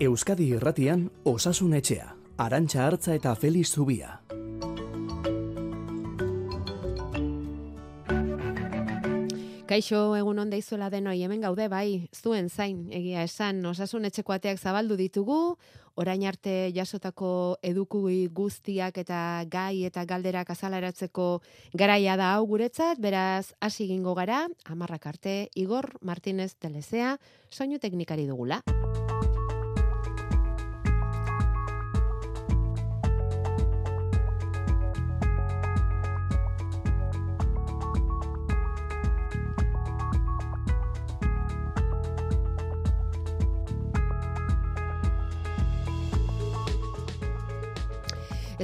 Euskadi Irratian Osasun Etxea, Arantxa Hartza eta Feliz Zubia. Kaixo, egun onda izuela denoi, hemen gaude bai, zuen zain, egia esan, osasun etxeko ateak zabaldu ditugu, orain arte jasotako edukui guztiak eta gai eta galderak azalaratzeko garaia da hau guretzat, beraz, hasi gingo gara, amarrak arte, Igor Martinez Telezea, soinu teknikari dugula.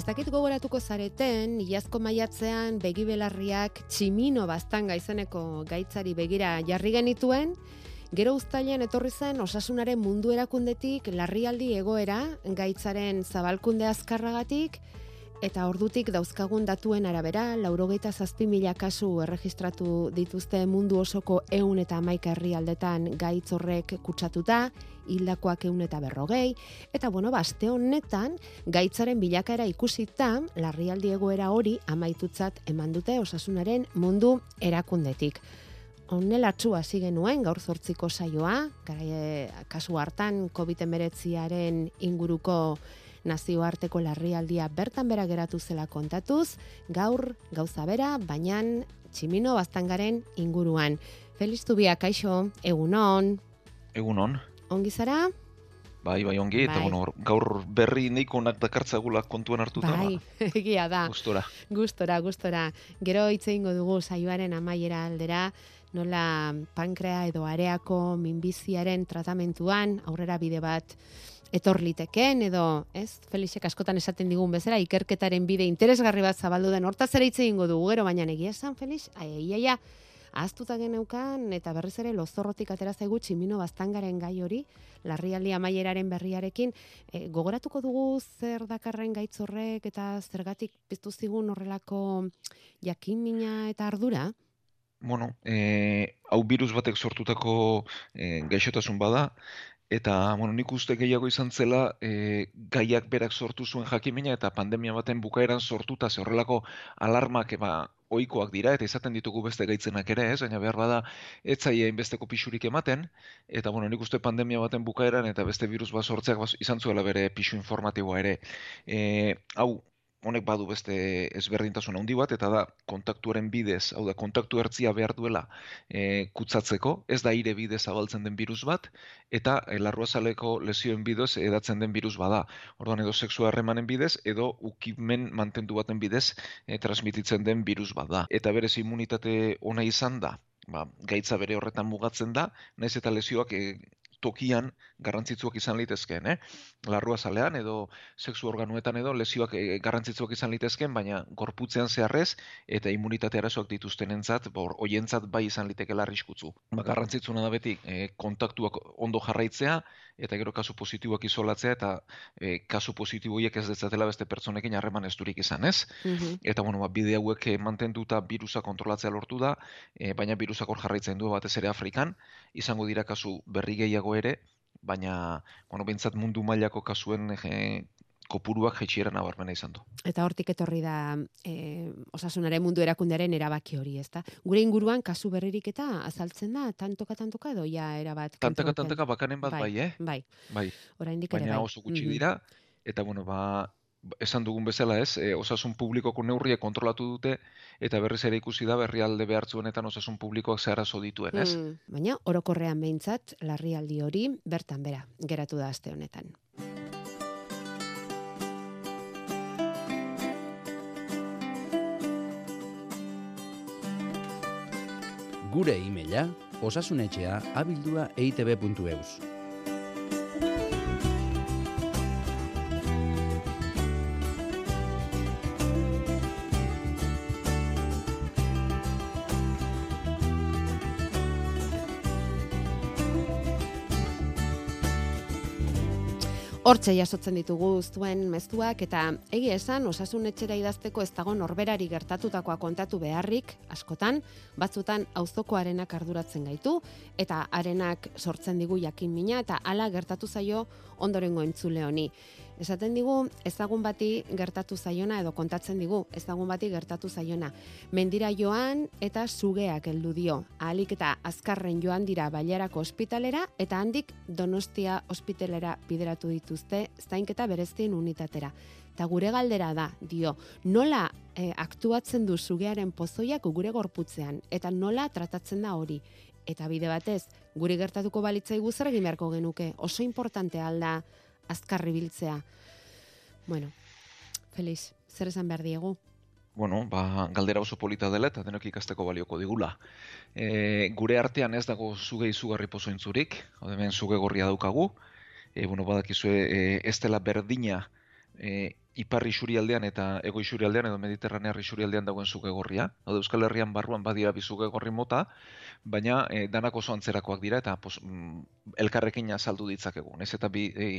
Ez dakit gogoratuko zareten, iazko maiatzean begibelarriak tximino baztanga izeneko gaitzari begira jarri genituen, gero uztailean etorri zen osasunaren mundu erakundetik larrialdi egoera gaitzaren zabalkunde azkarragatik, Eta ordutik dauzkagun datuen arabera, laurogeita zazpi mila kasu erregistratu dituzte mundu osoko eun eta maika herrialdetan gaitz horrek kutsatuta, hildakoak eun eta berrogei, eta bueno, baste honetan, gaitzaren bilakaera ikusita, larrialdi egoera hori amaitutzat eman dute osasunaren mundu erakundetik. Honela txua hasi genuen gaur zortziko saioa, kasu hartan COVID-19 inguruko nazioarteko larrialdia bertan bera geratu zela kontatuz, gaur gauza bera, baina tximino baztangaren inguruan. Feliz Tubia, kaixo, egunon. Egunon. Ongi zara? Bai, bai, ongi, bai. eta bueno, gaur berri neiko onak dakartzagula kontuen hartuta. Bai, ba. egia da. Gustora. Gustora, gustora. Gero hitze ingo dugu saioaren amaiera aldera, nola pankrea edo areako minbiziaren tratamentuan, aurrera bide bat, etor liteken edo, ez? Felixek askotan esaten digun bezala ikerketaren bide interesgarri bat zabaldu den. Hortaz ere hitze eingo dugu, gero baina egia esan Felix, aiaia ahaztuta geneukan eta berriz ere lozorrotik atera zaigu tximino baztangaren gai hori, larrialdi amaieraren berriarekin, e, gogoratuko dugu zer dakarren gaitzorrek eta zergatik piztu zigun horrelako jakimina eta ardura? Bueno, e, hau virus batek sortutako e, gaixotasun bada, Eta, bueno, nik uste gehiago izan zela, e, gaiak berak sortu zuen jakimina eta pandemia baten bukaeran sortuta ze horrelako alarmak eba, oikoak dira eta izaten ditugu beste gaitzenak ere, ez? Baina behar bada ez zaia inbesteko pixurik ematen eta bueno, nik uste pandemia baten bukaeran eta beste virus bat sortzeak izan zuela bere pixu informatiboa ere. E, hau, honek badu beste ezberdintasun handi bat eta da kontaktuaren bidez, hau da kontaktu ertzia behar duela e, kutsatzeko, ez da ire bidez zabaltzen den virus bat eta e, larruazaleko lesioen bidez edatzen den virus bada. Orduan edo sexua harremanen bidez edo ukimen mantendu baten bidez e, transmititzen den virus bada. Eta berez immunitate ona izan da, ba, gaitza bere horretan mugatzen da, naiz eta lesioak e, tokian garrantzitsuak izan litezkeen, eh? Larrua zalean edo sexu organuetan edo lesioak e, garrantzitsuak izan litezkeen, baina gorputzean zeharrez eta immunitate arazoak dituztenentzat, bor hoientzat bai izan liteke arriskutsu. Ba garrantzitsuna da beti e, kontaktuak ondo jarraitzea eta gero kasu positiboak isolatzea eta e, kasu positibo hiek ez detzatela beste pertsonekin harreman esturik izan, ez? Mhm. Eta bueno, ba bide hauek mantenduta virusa kontrolatzea lortu da, e, baina virusak hor jarraitzen du batez ere Afrikan, izango dira kasu berri gehiago ere, baina, bueno, bintzat mundu mailako kasuen e, kopuruak jetxiera nabarmena izan du. Eta hortik etorri da e, osasunaren mundu erakundearen erabaki hori, ezta? Gure inguruan kasu berririk eta azaltzen da, tantoka tantoka edo ja erabat? Tantaka tantaka bakanen bat bai, bai eh? Bai. bai. Orain Baina bai. oso gutxi dira, eta bueno, ba, esan dugun bezala ez, e, osasun publikoko neurriek kontrolatu dute, eta berriz ere ikusi da berrialde behartzuenetan osasun publikoak zeharazo dituen, ez? Mm, baina, orokorrean behintzat, larrialdi hori bertan bera, geratu da aste honetan. Gure e-maila, osasunetxea abildua eitb.eus. Hortxe jasotzen ditugu zuen mezuak eta egia esan osasun etxera idazteko ez dago norberari gertatutakoa kontatu beharrik askotan batzutan auzokoarenak arduratzen gaitu eta arenak sortzen digu jakin mina eta hala gertatu zaio ondorengo entzule honi. Esaten digu ezagun bati gertatu zaiona edo kontatzen digu ezagun bati gertatu zaiona. Mendira joan eta sugeak heldu dio. Ahalik eta azkarren joan dira Bailarako ospitalera eta handik Donostia ospitalera bideratu dituzte zainketa bereztien unitatera. Ta gure galdera da, dio, nola eh, aktuatzen du sugearen pozoiak gure gorputzean eta nola tratatzen da hori. Eta bide batez, guri gertatuko balitzai zer egin beharko genuke. Oso importante alda azkarri biltzea. Bueno, Feliz, zer esan behar diegu? Bueno, ba, galdera oso polita dela eta denok ikasteko balioko digula. E, gure artean ez dago zuge izugarri pozointzurik, hemen zuge gorria daukagu, e, bueno, badakizue e, ez dela berdina e, iparri xurialdean eta ego xurialdean edo mediterranearri xurialdean dagoen zuge gorria. Hau Euskal Herrian barruan badira bi zuge gorri mota, baina e, danak oso antzerakoak dira eta pos, mm, elkarrekin azaldu ditzakegu. Ez eta bi, e,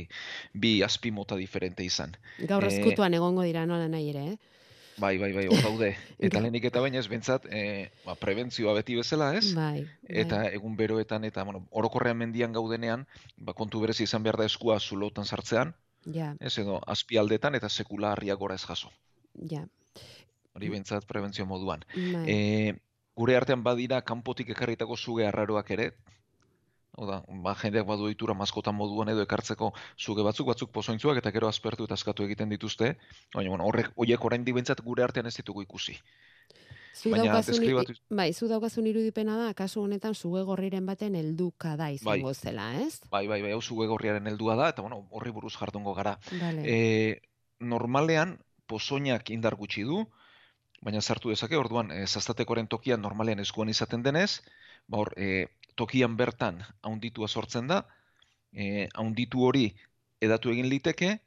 bi azpi mota diferente izan. Gaur e, eskutuan egongo dira nola nahi ere, eh? Bai, bai, bai, hor daude. Eta lehenik eta baina ez bentsat, e, ba, prebentzioa beti bezala, ez? Bai, bai. Eta egun beroetan, eta bueno, orokorrean mendian gaudenean, ba, kontu berezi izan behar da eskua zulotan sartzean, Ja. Ez edo azpialdetan eta sekula harria gora ez jaso. Ja. Hori bentsat prebentzio moduan. Bai. E, gure artean badira kanpotik ekarritako zuge arraroak ere, Oda, ba, jendeak badu ditura maskota moduan edo ekartzeko zuge batzuk, batzuk pozointzuak eta gero azpertu eta askatu egiten dituzte. Baina, bueno, horrek, horiek orain dibentzat gure artean ez ditugu ikusi. Zu daukazun, bai, zu daukazun irudipena da, kasu honetan zuge gorriren baten helduka da izango bai. zela, ez? Bai, bai, bai, hau zuge gorriaren heldua da, eta bueno, horri buruz jardungo gara. Vale. E, normalean, pozoinak indar gutxi du, baina sartu dezake, orduan, e, zaztatekoren tokian normalean eskuan izaten denez, ba hor, e, tokian bertan haunditua sortzen da, e, haunditu hori edatu egin liteke,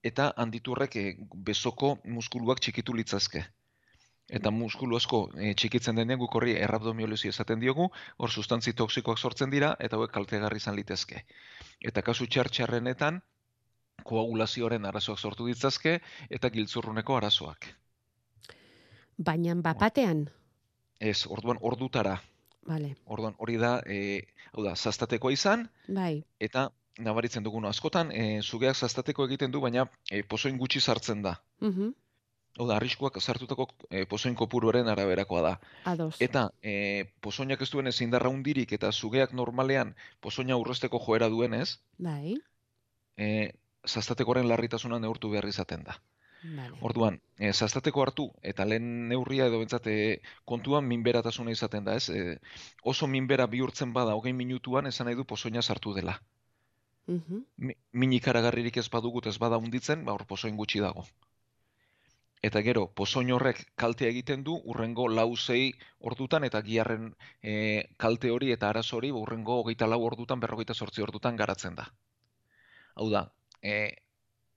eta handitu horrek e, bezoko muskuluak txikitu litzazke eta muskulu asko e, txikitzen denean guk horri errabdomiolesi esaten diogu, hor sustantzi toksikoak sortzen dira eta hauek kaltegarri izan litezke. Eta kasu txartxarrenetan koagulazioaren arazoak sortu ditzazke eta giltzurruneko arazoak. Baina bapatean? Ez, orduan ordutara. Vale. Orduan hori da, e, hau da, zaztateko izan, bai. eta nabaritzen dugun askotan, e, zugeak zaztateko egiten du, baina e, pozoin gutxi sartzen da. Uh Hau da, arriskuak zartutako e, pozoin kopuruaren araberakoa da. Ados. Eta e, pozoinak ez duen ezin darra undirik eta zugeak normalean pozoina urresteko joera duenez, bai. e, zaztatekoaren larritasuna neurtu behar izaten da. Vale. Orduan, e, zaztateko hartu eta lehen neurria edo bentsate kontuan minberatasuna izaten da, ez? E, oso minbera bihurtzen bada hogei minutuan esan nahi du pozoina sartu dela. Uh -huh. Minikaragarririk ez badugut ez bada unditzen, ba hor pozoin gutxi dago eta gero pozoin horrek kalte egiten du urrengo lau zei ordutan eta giarren e, kalte hori eta arazo hori urrengo hogeita lau ordutan berrogeita sortzi ordutan garatzen da. Hau da, e,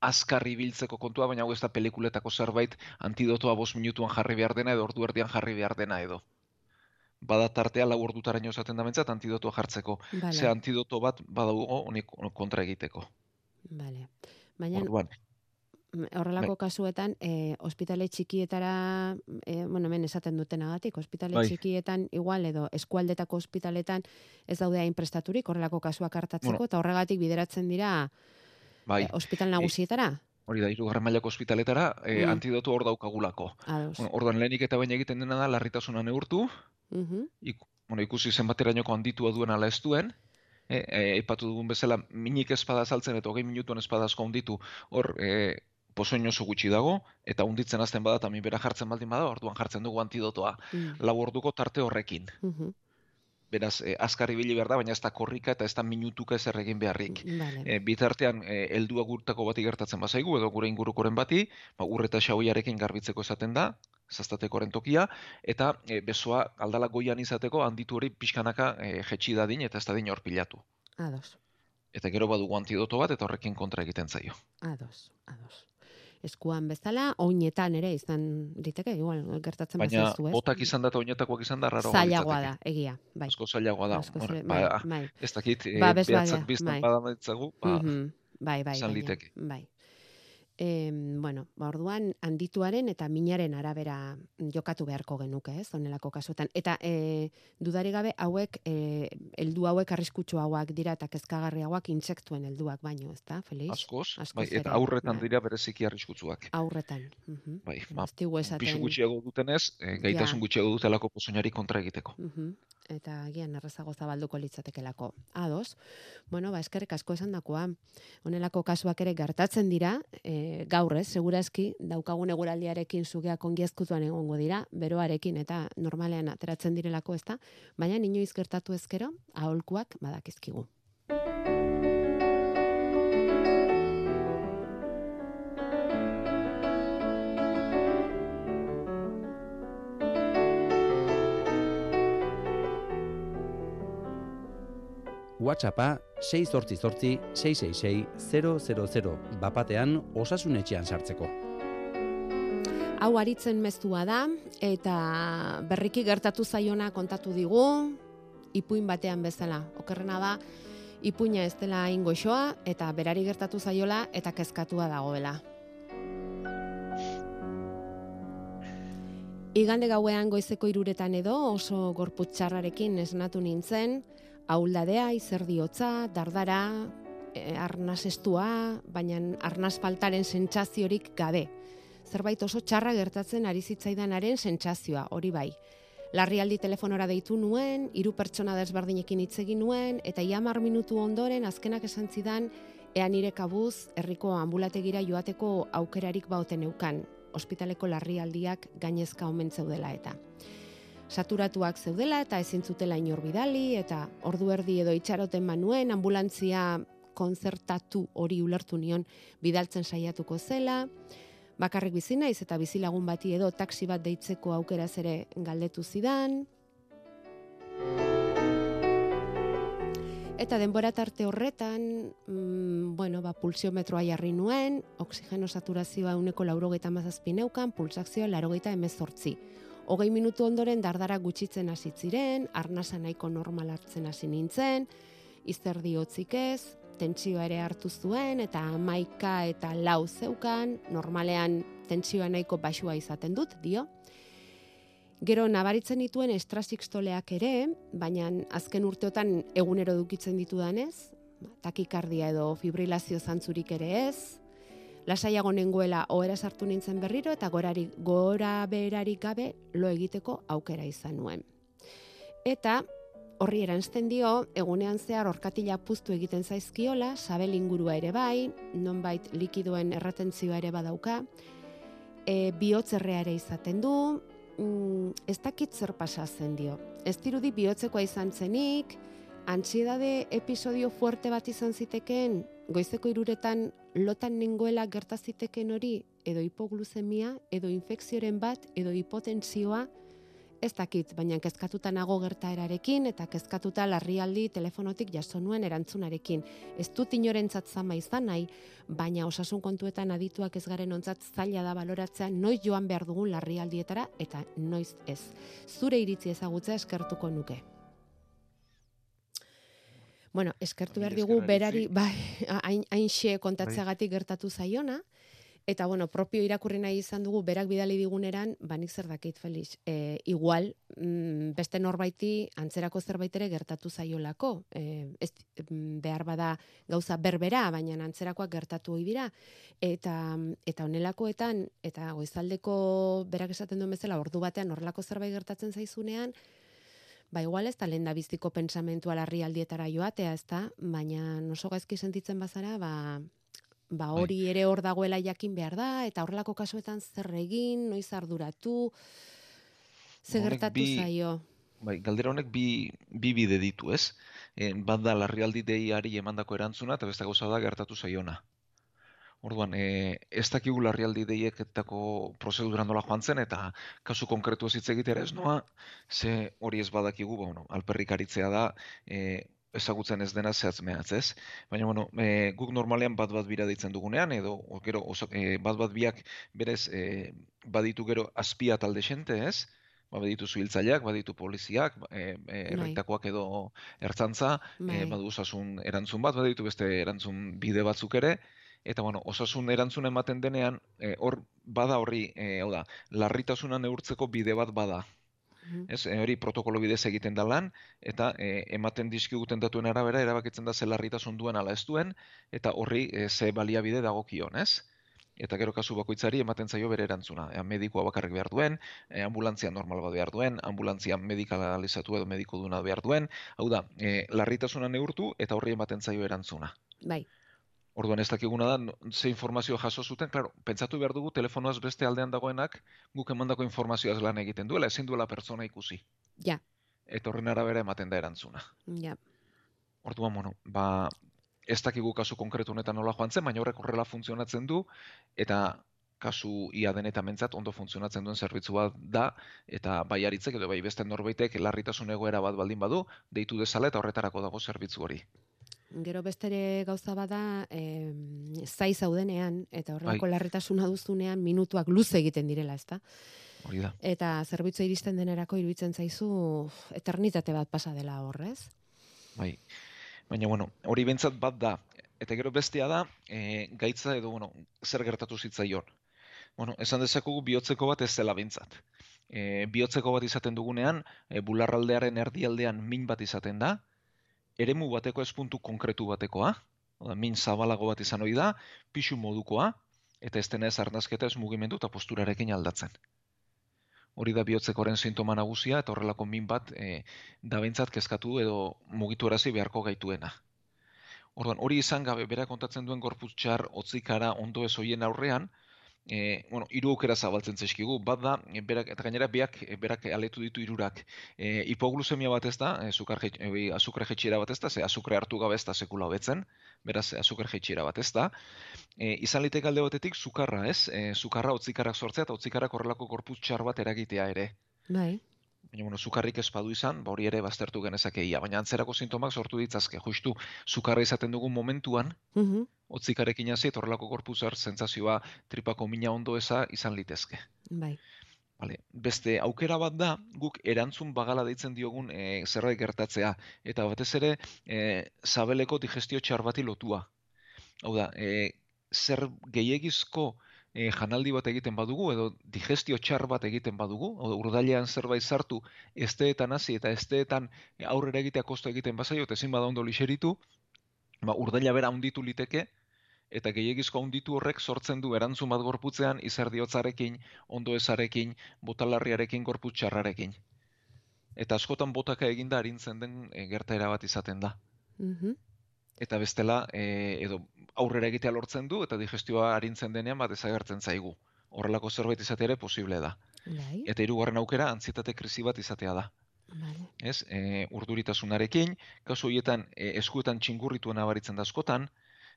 azkarri biltzeko kontua, baina hau ez da pelikuletako zerbait antidotoa bos minutuan jarri behar dena edo ordu erdian jarri behar dena edo. Bada tartea lau ordutaraino esaten da mentzat antidotoa jartzeko. Vale. Ze antidoto bat badago honik kontra egiteko. Vale. Baina, Orduan, horrelako bai. kasuetan, e, ospitale txikietara, e, bueno, men esaten dutenagatik, ospitale bai. txikietan, igual, edo eskualdetako ospitaletan ez daude hain prestaturik, horrelako kasuak hartatzeko, eta horregatik bideratzen dira bai. e, ospital nagusietara. hori da, irugarren mailako ospitaletara, e, mm. antidotu hor daukagulako. Bueno, orduan lehenik eta baina egiten dena da, larritasuna neurtu, uh bueno, ikusi zenbaterainoko handitua duen ala ez duen, e, e, dugun bezala, minik espada saltzen eta hogei minutuan espadazko handitu, hor, e, pozoin oso gutxi dago, eta unditzen azten bada, eta bera jartzen baldin bada, orduan jartzen dugu antidotoa mm. lau orduko tarte horrekin. Mm Beraz, eh, azkarri bili behar da, baina ez da korrika eta ez da minutuka ez erregin beharrik. Vale. E, bitartean, e, eldua gurtako bati gertatzen bazaigu, edo gure ingurukoren bati, ba, urreta xauiarekin garbitzeko esaten da, zaztatekoren tokia, eta e, besoa aldala goian izateko handitu hori pixkanaka e, jetxi dadin eta ez dadin hor pilatu. Ados. Eta gero badugu antidoto bat eta horrekin kontra egiten zaio. Ados, ados eskuan bezala, oinetan ere izan diteke, igual, gertatzen Baina, ez? botak izan da eta oinetakoak izan da, raro Zailagoa da, egia, bai. Asko zailagoa da. Asko ba, bai, bai. Ez dakit, ba, e, behatzak biztan bai. badametzagu, ba, mm bai, bai, baina, liteke. bai. E, bueno, ba, orduan handituaren eta minaren arabera jokatu beharko genuke, ez, onelako kasuetan. Eta e, dudari gabe hauek, e, heldu hauek arriskutsu hauak dira eta kezkagarri hauak intsektuen helduak baino, ez da, Felix? Askoz, askoz bai, eta aurretan bai. dira bereziki arriskutsuak. Aurretan. Mhm. Bai, ba, Ez digu esaten. pisu gutxiago dutenez, e, gaitasun Ja. gutxiago dutelako pozoinari kontra egiteko. Mhm. Eta agian errazago zabalduko litzatekelako. Ados. Bueno, ba eskerrik asko esan dakoa. Honelako kasuak ere gertatzen dira, e, gaur ez, segurazki daukagun eguraldiarekin sugeak ongiezkutuan egongo dira, beroarekin eta normalean ateratzen direlako, ezta? Baina inoiz gertatu ezkero, aholkuak badakizkigu. WhatsAppa 688 666 000 bapatean osasunetxean sartzeko. Hau aritzen mezua da, eta berriki gertatu zaiona kontatu digu, ipuin batean bezala. Okerrena da, ipuina ez dela ingoixoa, eta berari gertatu zaiola, eta kezkatua dagoela. Igande gauean goizeko iruretan edo oso gorputxarrarekin esnatu nintzen, auldadea, izerdiotza, dardara, e, arnaz estua, baina arnaz faltaren sentsaziorik gabe zerbait oso txarra gertatzen ari zitzaidanaren sentsazioa, hori bai. Larrialdi telefonora deitu nuen, hiru pertsona desberdinekin hitz egin nuen, eta ia minutu ondoren azkenak esan zidan, ea nire kabuz, herriko ambulategira joateko aukerarik bauten eukan, ospitaleko larrialdiak gainezka omen zeudela eta. Saturatuak zeudela eta ezin zutela inor bidali, eta ordu erdi edo itxaroten manuen, ambulantzia konzertatu hori ulertu nion bidaltzen saiatuko zela, bakarrik bizi naiz eta bizilagun bati edo taxi bat deitzeko aukeraz ere galdetu zidan. Eta denbora tarte horretan, mm, bueno, ba, pulsiometroa jarri nuen, oksigeno saturazioa uneko laurogeita mazazpi neukan, pulsakzioa larogeita emezortzi. Hogei minutu ondoren dardara gutxitzen hasi ziren, arnasa nahiko normal hartzen hasi nintzen, izerdi hotzik ez, tentsioa ere hartu zuen eta amaika eta lau zeukan, normalean tentsioa nahiko basua izaten dut, dio. Gero nabaritzen dituen estrasikstoleak ere, baina azken urteotan egunero dukitzen ditudanez, takikardia edo fibrilazio zantzurik ere ez, lasaiago nengoela ohera sartu nintzen berriro eta gorari, gora berarik gabe lo egiteko aukera izan nuen. Eta horri erantzten dio, egunean zehar orkatila puztu egiten zaizkiola, sabel ingurua ere bai, nonbait likidoen erretentzioa ere badauka, e, bihotzerrea ere izaten du, mm, ez dakit zer pasa zen dio. Ez dirudi bihotzekoa izan zenik, antsiedade episodio fuerte bat izan ziteken, goizeko iruretan lotan nengoela gerta ziteken hori, edo hipoglusemia, edo infekzioren bat, edo hipotentsioa, ez dakit, baina kezkatuta nago gertaerarekin eta kezkatuta larrialdi telefonotik jaso nuen erantzunarekin. Ez dut inorentzat zama izan nahi, baina osasun kontuetan adituak ez garen ontzat zaila da baloratzea noiz joan behar dugun larrialdietara eta noiz ez. Zure iritzi ezagutza eskertuko nuke. Bueno, eskertu behar digu berari, bai, hain, hain xe kontatzeagatik gertatu zaiona, Eta bueno, propio irakurri nahi izan dugu berak bidali diguneran, ba nik zer dakit Felix, e, igual mm, beste norbaiti antzerako zerbait ere gertatu zaiolako. E, ez mm, behar bada gauza berbera, baina antzerakoak gertatu ohi dira. Eta eta honelakoetan eta goizaldeko berak esaten duen bezala ordu batean horrelako zerbait gertatzen zaizunean, ba igual ez da lehen da biztiko pensamentua larrialdietara joatea, ez da, baina oso gaizki sentitzen bazara, ba, ba Bai. hori ere hor dagoela jakin behar da, eta horrelako kasuetan zer egin, noiz arduratu, ze Honek gertatu bi- zaio. Bai, galdera honek bi, bi bide ditu, ez? E, bat da larrialdi deiari emandako erantzuna, eta beste gauza da gertatu zaiona. Orduan, e, ez dakigu larrialdi deieketako prozedura nola joan zen, eta kasu konkretu ez hitz egitera ez noa, ze hori ez badakigu, ba, bueno, alperrik aritzea da, e, ezagutzen ez dena zehatz mehatz, ez? Baina, bueno, e, guk normalean bat bat bira deitzen dugunean, edo gero oso, e, bat bat biak berez e, baditu gero azpia talde xente, ez? ba, baditu zuhiltzaileak, baditu poliziak, e, e, Bai. erraitakoak edo ertzantza, Bai. e, badu osasun erantzun bat, baditu beste erantzun bide batzuk ere, eta bueno, osasun erantzun ematen denean, e, hor bada horri, e, hau da, larritasuna neurtzeko bide bat bada. Mhm. Ez, e, hori protokolo bidez egiten da lan, eta e, ematen dizkiguten datuen arabera, erabakitzen da ze larritasun duen ala ez duen, eta horri e, ze baliabide dagokion, ez? Eta gero kasu bakoitzari ematen zaio bere erantzuna. Ea, medikoa bakarrik behar duen, e, ambulantzia normal bat behar duen, ambulantzia medikalizatu edo mediko duna behar duen, hau da, e, larritasuna neurtu eta horri ematen zaio erantzuna. Bai, Orduan ez dakiguna da, ze informazio jaso zuten, claro, pentsatu behar dugu telefonoaz beste aldean dagoenak guk emandako informazioaz lan egiten duela, ezin duela pertsona ikusi. ja, Eta horren arabera ematen da erantzuna. ja. Orduan, bueno, ba, ez dakigu kasu konkretu honetan nola joan zen, baina horrek horrela funtzionatzen du, eta kasu ia denetan mentzat ondo funtzionatzen duen zerbitzu bat da, eta bai aritzek edo bai beste norbaitek larritasun egoera bat baldin badu, deitu dezala eta horretarako dago zerbitzu hori. Gero bestere gauza bada, em, zai zaudenean, eta horrelako Bai. larritasuna duzunean, minutuak luze egiten direla, ezta? Hori da. Eta zerbitzu iristen denerako iruditzen zaizu eternitate bat pasa dela horrez. Bai. Baina, bueno, hori bentsat bat da. Eta gero bestea da, e, gaitza edo, bueno, zer gertatu zitzaion. Bueno, esan dezakegu bihotzeko bat ez zela bentsat. E, bihotzeko bat izaten dugunean, e, bularraldearen erdialdean min bat izaten da, eremu bateko ez puntu konkretu batekoa, Oda, min zabalago bat izan ohi da, pixu modukoa, eta ez dena ez arnazketa ez mugimendu eta posturarekin aldatzen. Hori da bihotzekoren sintoma nagusia eta horrelako min bat e, da behintzat kezkatu edo mugitu erazi beharko gaituena. Orduan, hori izan gabe bera kontatzen duen gorputz txar hotzikara ondo ez hoien aurrean, e, bueno, hiru aukera zabaltzen zaizkigu. Bat da, e, berak, eta gainera biak e, berak aletu ditu hirurak. E, hipoglusemia bat ez da, e, azukar, jait- e, azukre jetxiera bat ez da, ze azukre hartu gabe ez da sekula hobetzen, beraz azukre jetxiera bat ez da. E, izan liteke alde batetik sukarra, ez? E, sukarra hotzikarak sortzea eta hotzikarak horrelako gorputz txar bat eragitea ere. Bai, Baina, bueno, sukarrik ez badu izan, ba hori ere baztertu genezakeia. Baina antzerako sintomak sortu ditzazke. Justu, sukarra izaten dugun momentuan, mhm, hotzikarekin hasi eta horrelako korpuzar sentsazioa tripako mina ondo eza izan litezke. bai, Vale. Beste aukera bat da, guk erantzun bagala deitzen diogun e, zerbait gertatzea. Eta batez ere, e, sabeleko digestio txar bati lotua. Hau da, e, zer gehiegizko e, janaldi bat egiten badugu, edo digestio txar bat egiten badugu, urdailean zerbait sartu, esteetan hasi eta esteetan aurrera egitea kosto egiten bazaio, ezin bada ondo lixeritu, ba, urdaila bera handitu liteke, eta gehiegizko handitu horrek sortzen du erantzun bat gorputzean izerdiotzarekin, ondo ezarekin, botalarriarekin, gorputz txarrarekin. Eta askotan botaka eginda arintzen den e, gertaera bat izaten da. mhm, Eta bestela, e, edo aurrera egitea lortzen du, eta digestioa arintzen denean bat desagertzen zaigu. Horrelako zerbait izatea ere posible da. bai, Eta hirugarren aukera, antzietate krisi bat izatea da. vale, Ez, e, urduritasunarekin, kasu horietan e, eskuetan txingurritu nabaritzen da askotan,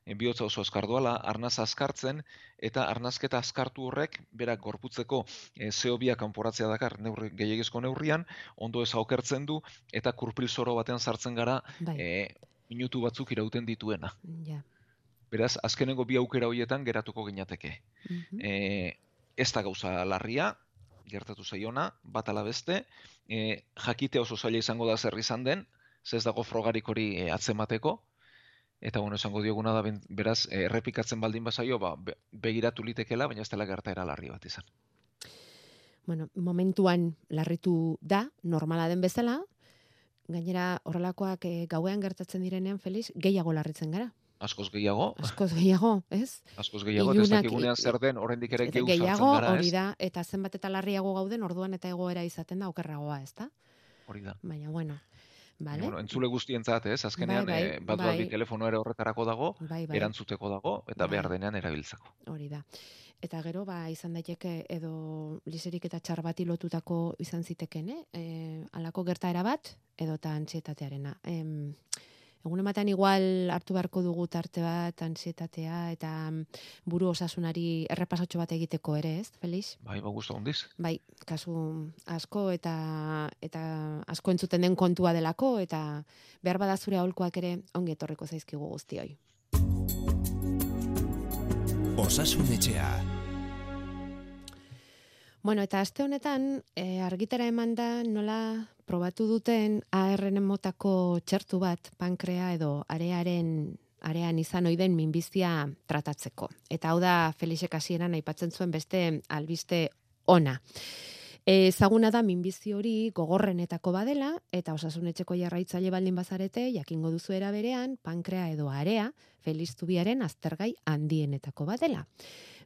e, bihotza oso azkardoala, arnaza azkartzen, eta arnazketa azkartu horrek, berak gorputzeko e, CO2 kanporatzea dakar neurri, gehiagizko neurrian, ondo ez aukertzen du, eta kurpil zoro batean sartzen gara bai, e, minutu batzuk irauten dituena. ja, Beraz, azkenengo bi aukera horietan geratuko ginateke. mhm, E, ez da gauza larria, gertatu zaiona, bat ala beste, e, jakitea oso zaila izango da zer izan den, ze ez dago frogarik hori e, atzemateko, eta bueno, esango dioguna da, beraz, e, errepikatzen baldin bazaio, ba, be- begiratu litekela, baina ez dela gertaera larri bat izan. bueno, momentuan larritu da, normala den bezala, gainera horrelakoak eh, gauean gertatzen direnean, Felix, gehiago larritzen gara. Askoz gehiago, Askoz gehiago, ez? askoz gehiago, eta ez Ilunak- dakigunean zer den, oraindik ere sartzen gehiago gara, hori da, eta zenbat eta larriago gauden, orduan eta egoera izaten da okerragoa, ez da? Hori da. Baina, bueno, vale? Bueno, entzule guztientzat, ez? Azkenean, Bai, bai, eh, bat bai. telefono ere horretarako dago, bai, bai, erantzuteko dago, eta Bai. behar denean erabiltzeko. hori da. Eta gero, ba, izan daiteke edo liserik eta txar bati lotutako izan ziteken, eh? E, alako gertaera bat, edo eta antsietatearena. Em, egun ematen igual hartu beharko dugu tarte bat, antsietatea, eta mm, buru osasunari errepasatxo bat egiteko ere, ez, Felix? Bai, ba, guztu handiz. Bai, kasu asko eta eta asko entzuten den kontua delako eta behar bada zure aholkoak ere ongi etorriko zaizkigu guztioi. Osasun etxea. Bueno, eta aste honetan, e, argitara eman da nola probatu duten ARN motako txertu bat pankrea edo arearen arean izan oiden minbizia tratatzeko. Eta hau da Felixek hasieran aipatzen zuen beste albiste ona. Ezaguna da minbizi hori gogorrenetako badela eta osasunetxeko jarraitzaile baldin bazarete jakingo duzu era berean pankrea edo area feliztubiaren aztergai handienetako badela.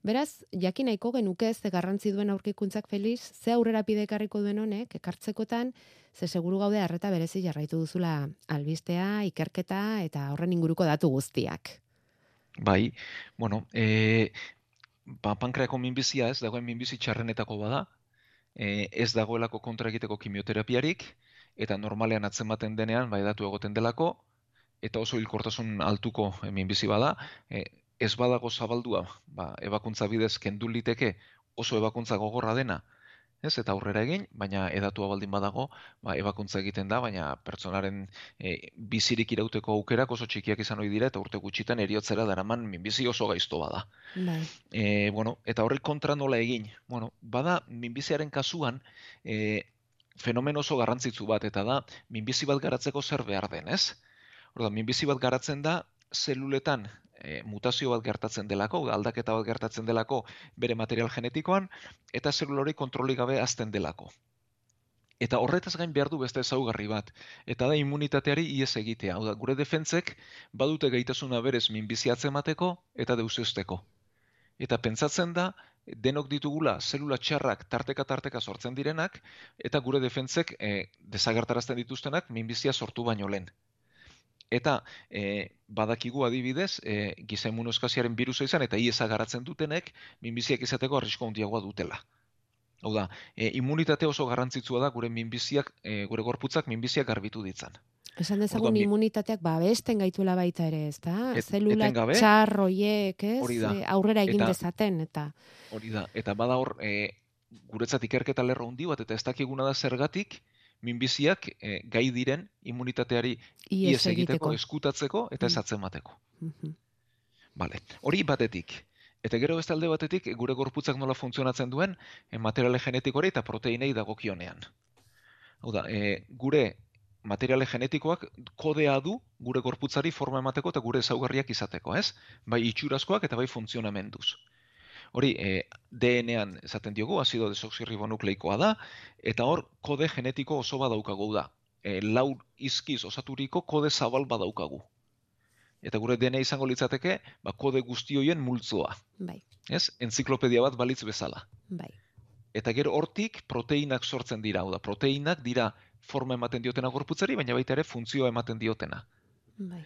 Beraz, jakin nahiko genuke ze garrantzi duen aurkikuntzak feliz, ze aurrera pidekarriko duen honek, ekartzekotan, ze seguru gaude harreta berezi jarraitu duzula albistea, ikerketa eta horren inguruko datu guztiak. Bai, bueno, e, ba, pankreako minbizia ez, dagoen minbizi txarrenetako bada, e, ez dagoelako kontra egiteko kimioterapiarik, eta normalean atzematen denean, bai datu egoten delako, eta oso hilkortasun altuko hemen bizi bada, e, ez badago zabaldua, ba, ebakuntza bidez kendu liteke oso ebakuntza gogorra dena, ez eta aurrera egin, baina edatua baldin badago, ba, ebakuntza egiten da, baina pertsonaren e, bizirik irauteko aukerak oso txikiak izan ohi dira eta urte gutxitan eriotzera daraman minbizi oso gaizto bada. Bai. E, bueno, eta horrek kontra nola egin? Bueno, bada minbiziaren kasuan e, fenomen oso garrantzitsu bat eta da minbizi bat garatzeko zer behar den, ez? Horda, minbizi bat garatzen da zeluletan e, mutazio bat gertatzen delako, aldaketa bat gertatzen delako bere material genetikoan, eta zelulori kontroli gabe azten delako. Eta horretaz gain behar du beste ezaugarri bat, eta da immunitateari ies egitea. Hau da, gure defentzek badute gaitasuna berez minbiziatzen mateko eta deusesteko. Eta pentsatzen da, denok ditugula zelula txarrak tarteka tarteka sortzen direnak, eta gure defentzek e, desagertarazten dituztenak minbizia sortu baino lehen. Eta e, badakigu adibidez, e, giza immunoskaziaren birusa izan eta iesa garatzen dutenek, minbiziak izateko arrisko handiagoa dutela. Hau da, e, immunitate oso garrantzitsua da gure minbiziak, e, gure gorputzak minbiziak garbitu ditzan. Esan dezagun Orduan, immunitateak ba besten gaituela baita ere, ezta? Et, Zelula txarroiek, ez? E, aurrera egin eta, dezaten eta Hori da. Eta bada hor, e, guretzat ikerketa lerro handi bat eta ez dakiguna da zergatik, minbiziak e, gai diren immunitateari ies egiteko, eskutatzeko eta mm. esatzen mateko. Vale. Hori batetik. Eta gero beste alde batetik, gure gorputzak nola funtzionatzen duen, e, materiale genetikori eta proteinei dagokionean. Hau da, e, gure materiale genetikoak kodea du gure gorputzari forma emateko eta gure ezaugarriak izateko, ez? Bai itxurazkoak eta bai funtzionamenduz. Hori, e, DNA-an esaten diogu, azido desoxirribonukleikoa da, eta hor kode genetiko oso badaukagu da. E, lau izkiz osaturiko kode zabal badaukagu. Eta gure DNA izango litzateke, ba, kode guztioien multzoa. Bai. Ez? Entziklopedia bat balitz bezala. Bai. Eta gero hortik proteinak sortzen dira, da, proteinak dira forma ematen diotena gorputzari, baina baita ere funtzioa ematen diotena. Bai.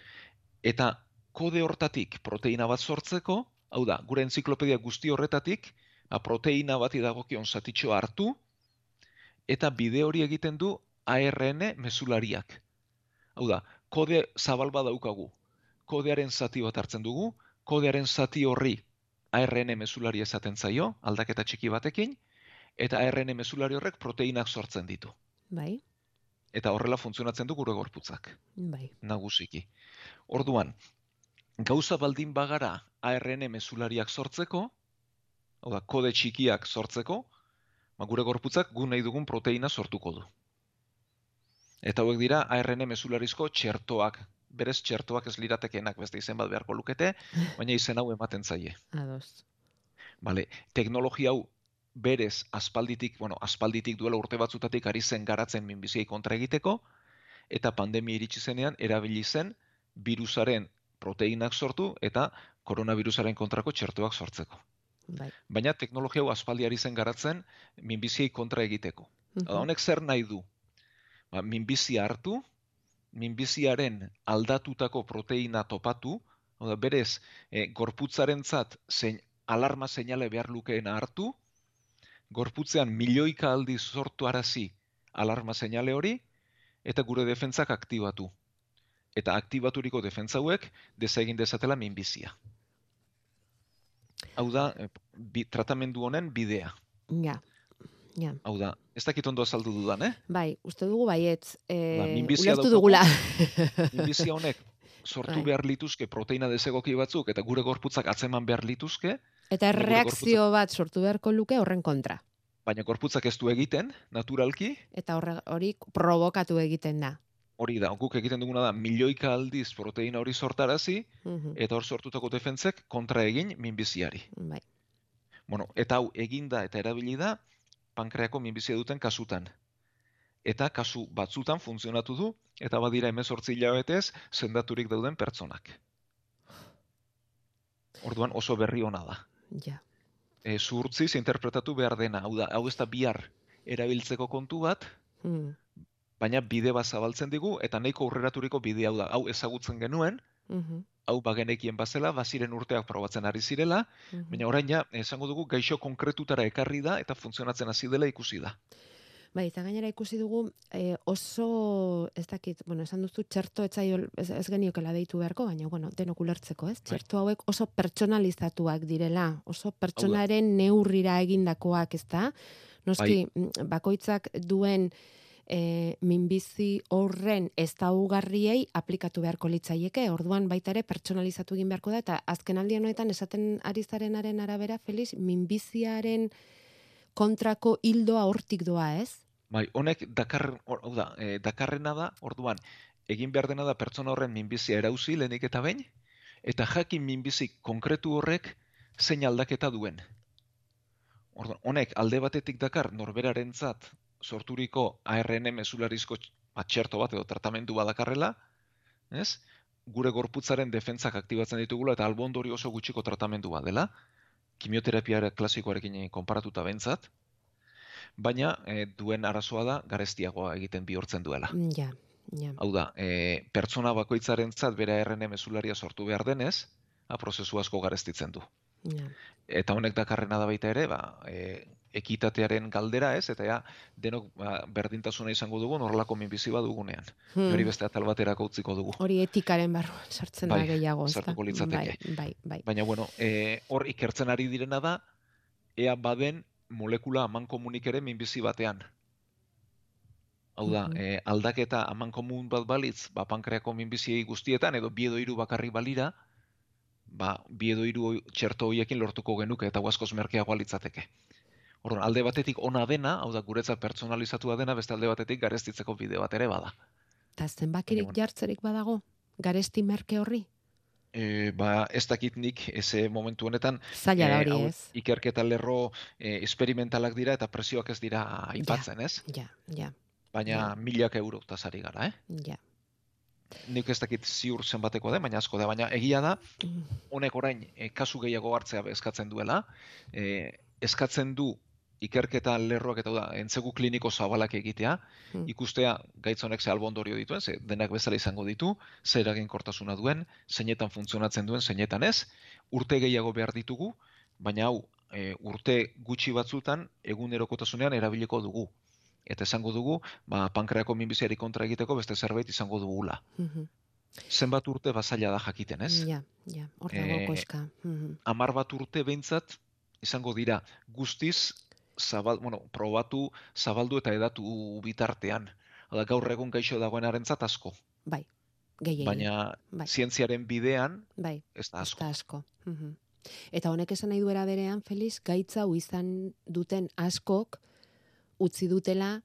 Eta kode hortatik proteina bat sortzeko, hau da, gure enziklopedia guzti horretatik, ba, proteina bati dagokion zatitxo hartu, eta bide hori egiten du ARN mesulariak. Hau da, kode zabal daukagu. Kodearen zati bat hartzen dugu, kodearen zati horri ARN mesulari esaten zaio, aldaketa txiki batekin, eta ARN mesulari horrek proteinak sortzen ditu. Bai. Eta horrela funtzionatzen du gure gorputzak. Bai. Nagusiki. Orduan, gauza baldin bagara ARN mesulariak sortzeko, hau da, kode txikiak sortzeko, ba, gure gorputzak gu nahi dugun proteina sortuko du. Eta hauek dira ARN mesularizko txertoak, berez txertoak ez liratekeenak beste izen bat beharko lukete, baina izen hau ematen zaie. Ados. Vale, teknologia hau berez aspalditik, bueno, aspalditik duela urte batzutatik ari zen garatzen minbiziai kontra egiteko, eta pandemia iritsi zenean erabili zen virusaren proteinak sortu eta koronavirusaren kontrako txertuak sortzeko. Bai. Baina teknologia hau aspaldiari zen garatzen minbiziei kontra egiteko. Mm honek zer nahi du? Ba, minbizia hartu, minbiziaren aldatutako proteina topatu, oda, berez, e, gorputzaren zein, alarma seinale behar lukeena hartu, gorputzean milioika aldiz sortu arazi alarma seinale hori, eta gure defentzak aktibatu eta aktibaturiko defentsa hauek desegin dezatela minbizia. Hau da, eh, bi, tratamendu honen bidea. Ja. Ja. Hau da, ez dakit ondo azaldu dudan, eh? Bai, uste dugu baietz. Eh, ba, minbizia dugula. minbizia honek sortu bai. behar lituzke proteina desegoki batzuk eta gure gorputzak atzeman behar lituzke. Eta reakzio bat sortu beharko luke horren kontra. baina gorputzak ez du egiten, naturalki, Eta horre, hori provokatu egiten da. Hori da, guk egiten duguna da, milioika aldiz proteina hori sortarazi, Mhm, eta hor sortutako defentzek kontra egin minbiziari. Bai. Bueno, eta hau eginda eta erabili da pankreako minbizia duten kasutan. Eta kasu batzutan funtzionatu du, eta badira 18 hilabetez sendaturik dauden pertsonak. Orduan oso berri ona da. Ja. E, zuhurtziz interpretatu behar dena, hau da, hau ez da bihar erabiltzeko kontu bat, Mm, baina bide bat zabaltzen digu, eta nahiko aurreraturiko bide hau da, hau ezagutzen genuen, mhm, hau bagenekien bazela, baziren urteak probatzen ari zirela, mhm. baina orain ja, esango dugu, gaixo konkretutara ekarri da, eta funtzionatzen hasi dela ikusi da. Bai, eta gainera ikusi dugu eh, oso, ez dakit, bueno, esan duzu txerto etzaio, ez, ez geniokela deitu beharko, baina, bueno, denok ulertzeko, ez? Bai. Txerto hauek oso pertsonalizatuak direla, oso pertsonaren neurrira egindakoak, ez da? Noski, mm, bakoitzak duen e, minbizi horren ez daugarriei aplikatu beharko litzaieke, orduan baita ere pertsonalizatu egin beharko da, eta azken aldian honetan esaten ari zarenaren arabera, Feliz, minbiziaren kontrako hildoa hortik doa, ez? Bai, honek dakar, hor- hau da, e, dakarrena da, orduan, egin behar dena da pertsona horren minbizia erauzi lehenik eta behin, eta jakin minbizi konkretu horrek zein aldaketa duen. Orduan, honek alde batetik dakar norberarentzat sorturiko ARN mezularizko ba, txerto bat edo tratamendu badakarrela, ez? Gure gorputzaren defentzak aktibatzen ditugula eta albondori oso gutxiko tratamendu bat dela, kimioterapia klasikoarekin konparatuta bentzat, baina eh, duen arazoa da garestiagoa egiten bihurtzen duela. Mm, Ja, ja. Hau da, e, pertsona bakoitzarentzat bere RN mezularia sortu behar denez, a, prozesu asko garestitzen du. ja. Eta honek dakarrena da baita ere, ba, e, ekitatearen galdera ez, eta ja, denok ba, berdintasuna izango dugu norlako minbizi bat dugunean. Hmm. Hori beste atal baterako utziko dugu. Hori etikaren barruan sartzen da Bai, gehiago, da? sartuko litzateke. Bai, bai, bai. Baina, bueno, e, hor ikertzen ari direna da, ea baden molekula aman komunik ere minbizi batean. Hau da, e, aldaketa aman komun bat balitz, ba, pankreako minbiziei guztietan, edo bi edo hiru bakarri balira, ba, bi edo hiru txerto horiekin lortuko genuke, eta guaskoz merkeagoa litzateke. Orduan, alde batetik ona dena, hau da, guretzat pertsonalizatua dena, beste alde batetik garestitzeko bide bat ere bada. Eta zenbakirik bueno. jartzerik badago? Garesti merke horri? E, ba, ez dakit nik, eze momentu honetan, Zaila da Eh, hori, hau ez? Ikerketa lerro e, esperimentalak dira eta prezioak ez dira aipatzen, ez? Ja, ja, Baina Ja. milaka euro ari gara, eh? ja. Nik ez dakit ziur zenbateko da, baina asko da, baina egia da, Mm, honek orain e, kasu gehiago hartzea eskatzen duela, e, eskatzen du ikerketa lerroak eta da, entzegu kliniko zabalak egitea, Mm. ikustea gaitz honek ze albondorio dituen, ze denak bezala izango ditu, ze eraginkortasuna duen, zeinetan funtzionatzen duen, zeinetan ez, urte gehiago behar ditugu, baina hau e, urte gutxi batzutan egunerokotasunean erabiliko dugu. Eta esango dugu, ba, pankreako minbiziari kontra egiteko beste zerbait izango dugula. mhm. Zenbat urte bazaila da jakiten, ez? Ja, ja, hor dago Eh, koska. Mhm. Amar bat urte behintzat izango dira guztiz zabal, bueno, probatu, zabaldu eta edatu bitartean. Hala gaur egun gaixo dagoenarentzat asko, Bai, gehiegi. baina bai, zientziaren bidean bai, ez da ez asko. da asko. Mhm. Eta honek esan nahi duera berean, Feliz, gaitza hau izan duten askok utzi dutela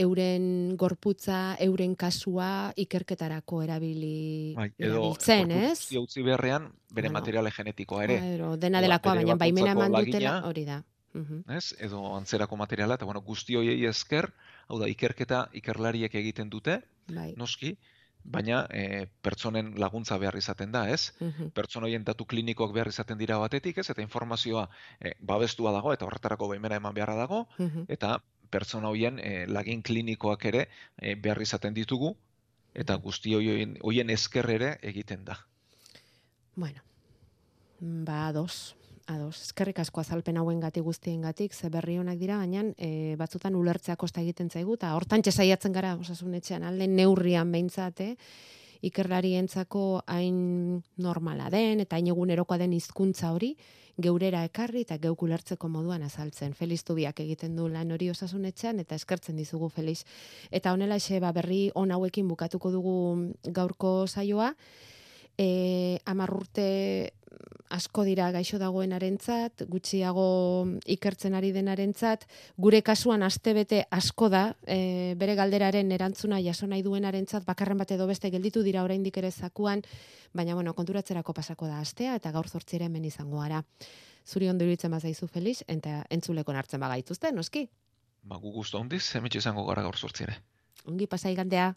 euren gorputza, euren kasua ikerketarako erabili Bai, edo erabiltzen, ez? utzi beharrean bere Bueno. materiale genetikoa ere, Ero, dena delakoa, baina baimena eman dutela, hori da. Mhm. ez? Edo antzerako materiala eta bueno, guzti hoiei esker, hau da ikerketa ikerlariek egiten dute, Bai. noski, baina e, pertsonen laguntza behar izaten da, ez? Mhm. pertsona horien datu klinikoak behar izaten dira batetik, ez? Eta informazioa e, babestua dago eta horretarako baimena eman beharra dago Mhm. eta pertsona horien e, lagin klinikoak ere e, behar izaten ditugu eta guzti horien horien esker ere egiten da. Bueno, ba, ados, ados. Eskerrik asko azalpen hauen gati guztien gatik, ze berri honak dira, baina e, batzutan ulertzea kosta egiten zaigu, eta hortan saiatzen gara osasunetxean alde neurrian behintzate, ikerlarientzako hain normala den, eta hain egunerokoa den hizkuntza hori, geurera ekarri eta geuk ulertzeko moduan azaltzen. Feliz Tubiak egiten du lan hori osasunetxean eta eskertzen dizugu Feliz. Eta honela ba, berri on hauekin bukatuko dugu gaurko saioa. E, urte asko dira gaixo dagoenarentzat, gutxiago ikertzen ari denarentzat, gure kasuan astebete asko da, e, bere galderaren erantzuna jaso nahi duenarentzat bakarren bat edo beste gelditu dira oraindik ere zakuan, baina bueno, konturatzerako pasako da astea eta gaur 8 hemen izango gara. Zuri ondo iruditzen bazaizu Felix eta entzuleko hartzen bagaituzte, noski. Ba, gu gustu hondiz, hemetxe izango gara gaur 8 ere. Ongi pasai gandea.